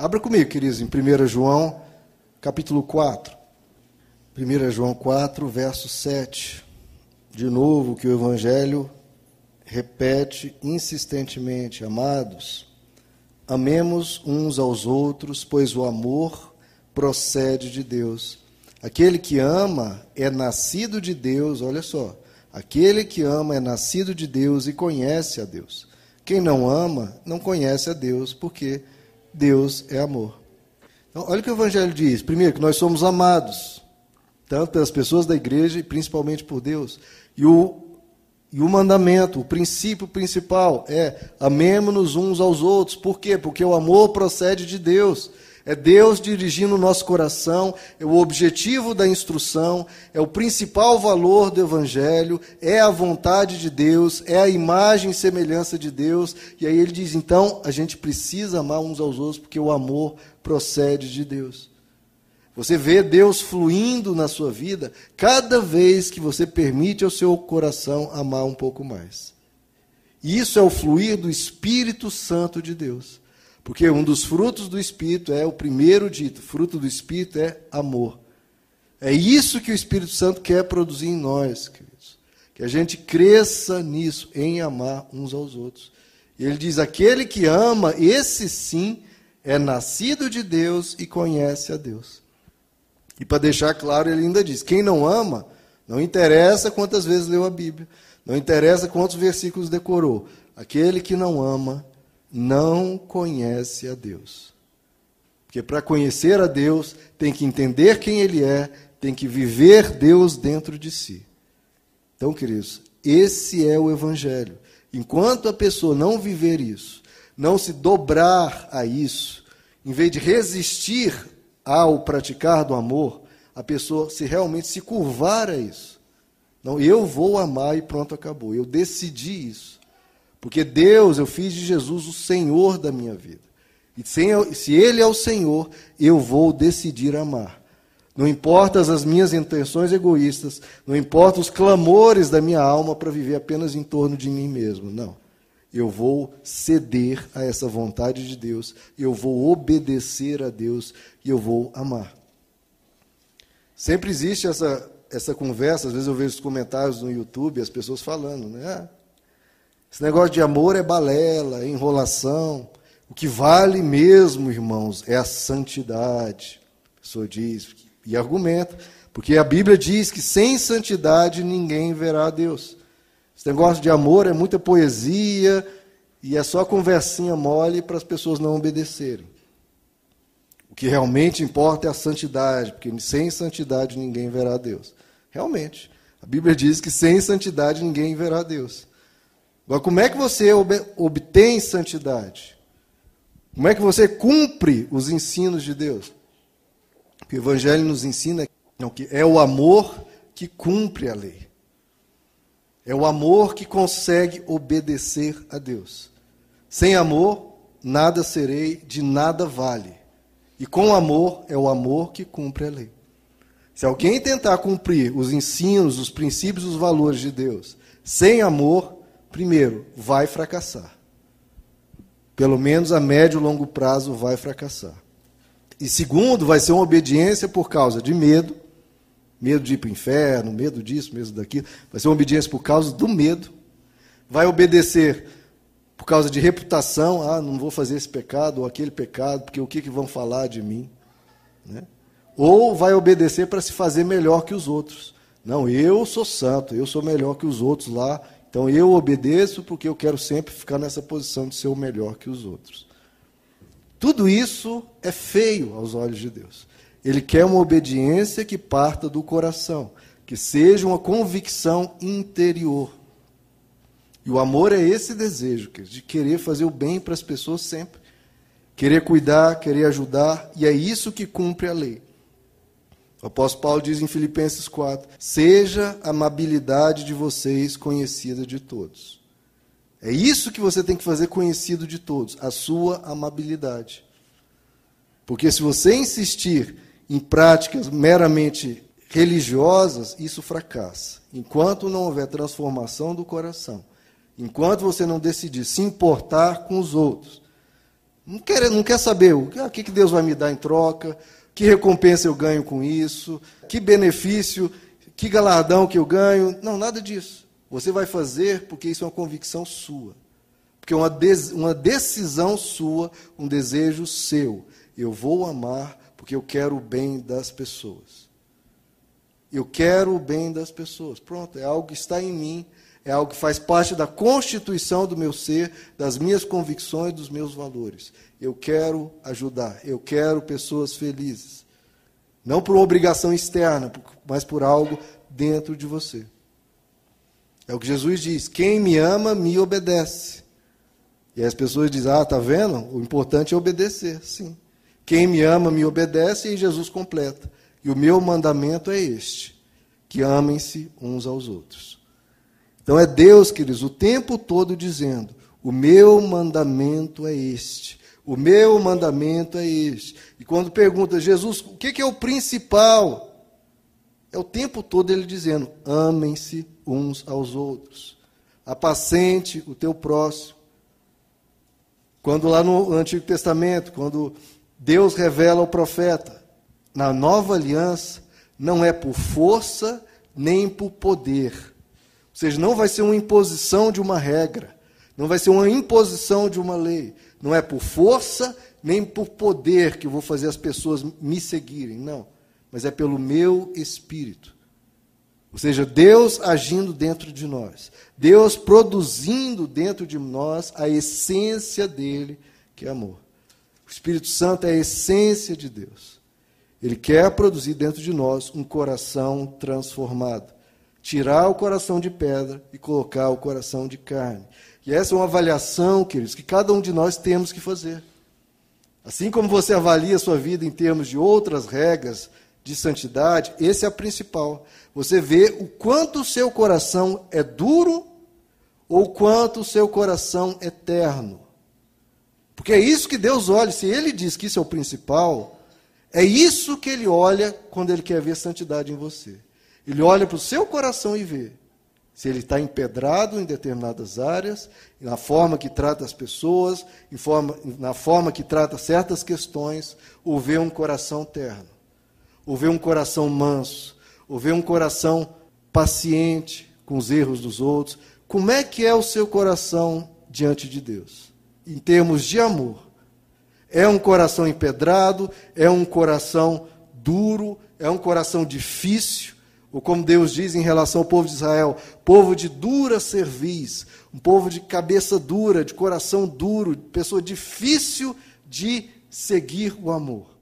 Abra comigo, queridos, em 1 João, capítulo 4. 1 João 4, verso 7. De novo, que o Evangelho repete insistentemente: Amados, amemos uns aos outros, pois o amor procede de Deus. Aquele que ama é nascido de Deus, olha só. Aquele que ama é nascido de Deus e conhece a Deus. Quem não ama não conhece a Deus, porque Deus é amor. Então, olha o que o Evangelho diz. Primeiro, que nós somos amados, tanto pelas pessoas da igreja e principalmente por Deus. E o, e o mandamento, o princípio principal é amemos-nos uns aos outros. Por quê? Porque o amor procede de Deus. É Deus dirigindo o nosso coração, é o objetivo da instrução, é o principal valor do Evangelho, é a vontade de Deus, é a imagem e semelhança de Deus. E aí ele diz: então, a gente precisa amar uns aos outros, porque o amor procede de Deus. Você vê Deus fluindo na sua vida cada vez que você permite ao seu coração amar um pouco mais. E isso é o fluir do Espírito Santo de Deus. Porque um dos frutos do Espírito é o primeiro dito: fruto do Espírito é amor. É isso que o Espírito Santo quer produzir em nós, queridos. Que a gente cresça nisso, em amar uns aos outros. E ele diz: aquele que ama, esse sim, é nascido de Deus e conhece a Deus. E para deixar claro, ele ainda diz: quem não ama, não interessa quantas vezes leu a Bíblia, não interessa quantos versículos decorou. Aquele que não ama, não conhece a Deus. Porque para conhecer a Deus, tem que entender quem Ele é, tem que viver Deus dentro de si. Então, queridos, esse é o Evangelho. Enquanto a pessoa não viver isso, não se dobrar a isso, em vez de resistir ao praticar do amor, a pessoa se realmente se curvar a isso. Não, eu vou amar e pronto, acabou. Eu decidi isso. Porque Deus, eu fiz de Jesus o Senhor da minha vida. E se Ele é o Senhor, eu vou decidir amar. Não importa as minhas intenções egoístas, não importa os clamores da minha alma para viver apenas em torno de mim mesmo. Não. Eu vou ceder a essa vontade de Deus, eu vou obedecer a Deus e eu vou amar. Sempre existe essa, essa conversa, às vezes eu vejo os comentários no YouTube, as pessoas falando, né? Esse negócio de amor é balela, é enrolação. O que vale mesmo, irmãos, é a santidade. A pessoa diz e argumenta, porque a Bíblia diz que sem santidade ninguém verá a Deus. Esse negócio de amor é muita poesia e é só conversinha mole para as pessoas não obedecerem. O que realmente importa é a santidade, porque sem santidade ninguém verá a Deus. Realmente, a Bíblia diz que sem santidade ninguém verá a Deus. Agora, como é que você obtém santidade? Como é que você cumpre os ensinos de Deus? O Evangelho nos ensina que é o amor que cumpre a lei. É o amor que consegue obedecer a Deus. Sem amor, nada serei, de nada vale. E com amor, é o amor que cumpre a lei. Se alguém tentar cumprir os ensinos, os princípios, os valores de Deus, sem amor, primeiro, vai fracassar. Pelo menos a médio e longo prazo vai fracassar. E segundo, vai ser uma obediência por causa de medo, medo de ir para o inferno, medo disso, medo daquilo. Vai ser uma obediência por causa do medo. Vai obedecer por causa de reputação, ah, não vou fazer esse pecado ou aquele pecado, porque o que, que vão falar de mim? Né? Ou vai obedecer para se fazer melhor que os outros. Não, eu sou santo, eu sou melhor que os outros lá, então eu obedeço porque eu quero sempre ficar nessa posição de ser o melhor que os outros. Tudo isso é feio aos olhos de Deus. Ele quer uma obediência que parta do coração, que seja uma convicção interior. E o amor é esse desejo, de querer fazer o bem para as pessoas sempre. Querer cuidar, querer ajudar, e é isso que cumpre a lei. O apóstolo Paulo diz em Filipenses 4: Seja a amabilidade de vocês conhecida de todos. É isso que você tem que fazer conhecido de todos, a sua amabilidade. Porque se você insistir em práticas meramente religiosas, isso fracassa. Enquanto não houver transformação do coração, enquanto você não decidir se importar com os outros, Não quer, não quer saber o ah, que, que Deus vai me dar em troca, que recompensa eu ganho com isso, que benefício, que galardão que eu ganho. Não, nada disso. Você vai fazer porque isso é uma convicção sua. Porque é uma, uma decisão sua, um desejo seu. Eu vou amar porque eu quero o bem das pessoas. Eu quero o bem das pessoas. Pronto, é algo que está em mim, é algo que faz parte da constituição do meu ser, das minhas convicções, dos meus valores. Eu quero ajudar, eu quero pessoas felizes. Não por uma obrigação externa, mas por algo dentro de você. É o que Jesus diz: quem me ama, me obedece. E as pessoas dizem: ah, está vendo? O importante é obedecer. Sim. Quem me ama, me obedece, e Jesus completa. E o meu mandamento é este: que amem-se uns aos outros. Então é Deus, queridos, o tempo todo dizendo: o meu mandamento é este. O meu mandamento é este. E quando pergunta, Jesus, o que é o principal? É o tempo todo ele dizendo: amem-se uns aos outros. Apacente o teu próximo. Quando lá no Antigo Testamento, quando Deus revela ao profeta, na nova aliança, não é por força nem por poder. Seja, não vai ser uma imposição de uma regra, não vai ser uma imposição de uma lei. Não é por força nem por poder que eu vou fazer as pessoas me seguirem, não. Mas é pelo meu espírito. Ou seja, Deus agindo dentro de nós. Deus produzindo dentro de nós a essência dele, que é amor. O Espírito Santo é a essência de Deus. Ele quer produzir dentro de nós um coração transformado. Tirar o coração de pedra e colocar o coração de carne. E essa é uma avaliação, queridos, que cada um de nós temos que fazer. Assim como você avalia a sua vida em termos de outras regras de santidade, esse é a principal. Você vê o quanto o seu coração é duro ou o quanto o seu coração é terno. Porque é isso que Deus olha. Se Ele diz que isso é o principal, é isso que Ele olha quando Ele quer ver santidade em você. Ele olha para o seu coração e vê se ele está empedrado em determinadas áreas, na forma que trata as pessoas, forma, na forma que trata certas questões, ou vê um coração terno, ou vê um coração manso, ou vê um coração paciente com os erros dos outros. Como é que é o seu coração diante de Deus? Em termos de amor. É um coração empedrado, é um coração duro, é um coração difícil, ou como Deus diz em relação ao povo de Israel, povo de dura cerviz, um povo de cabeça dura, de coração duro, pessoa difícil de seguir o amor.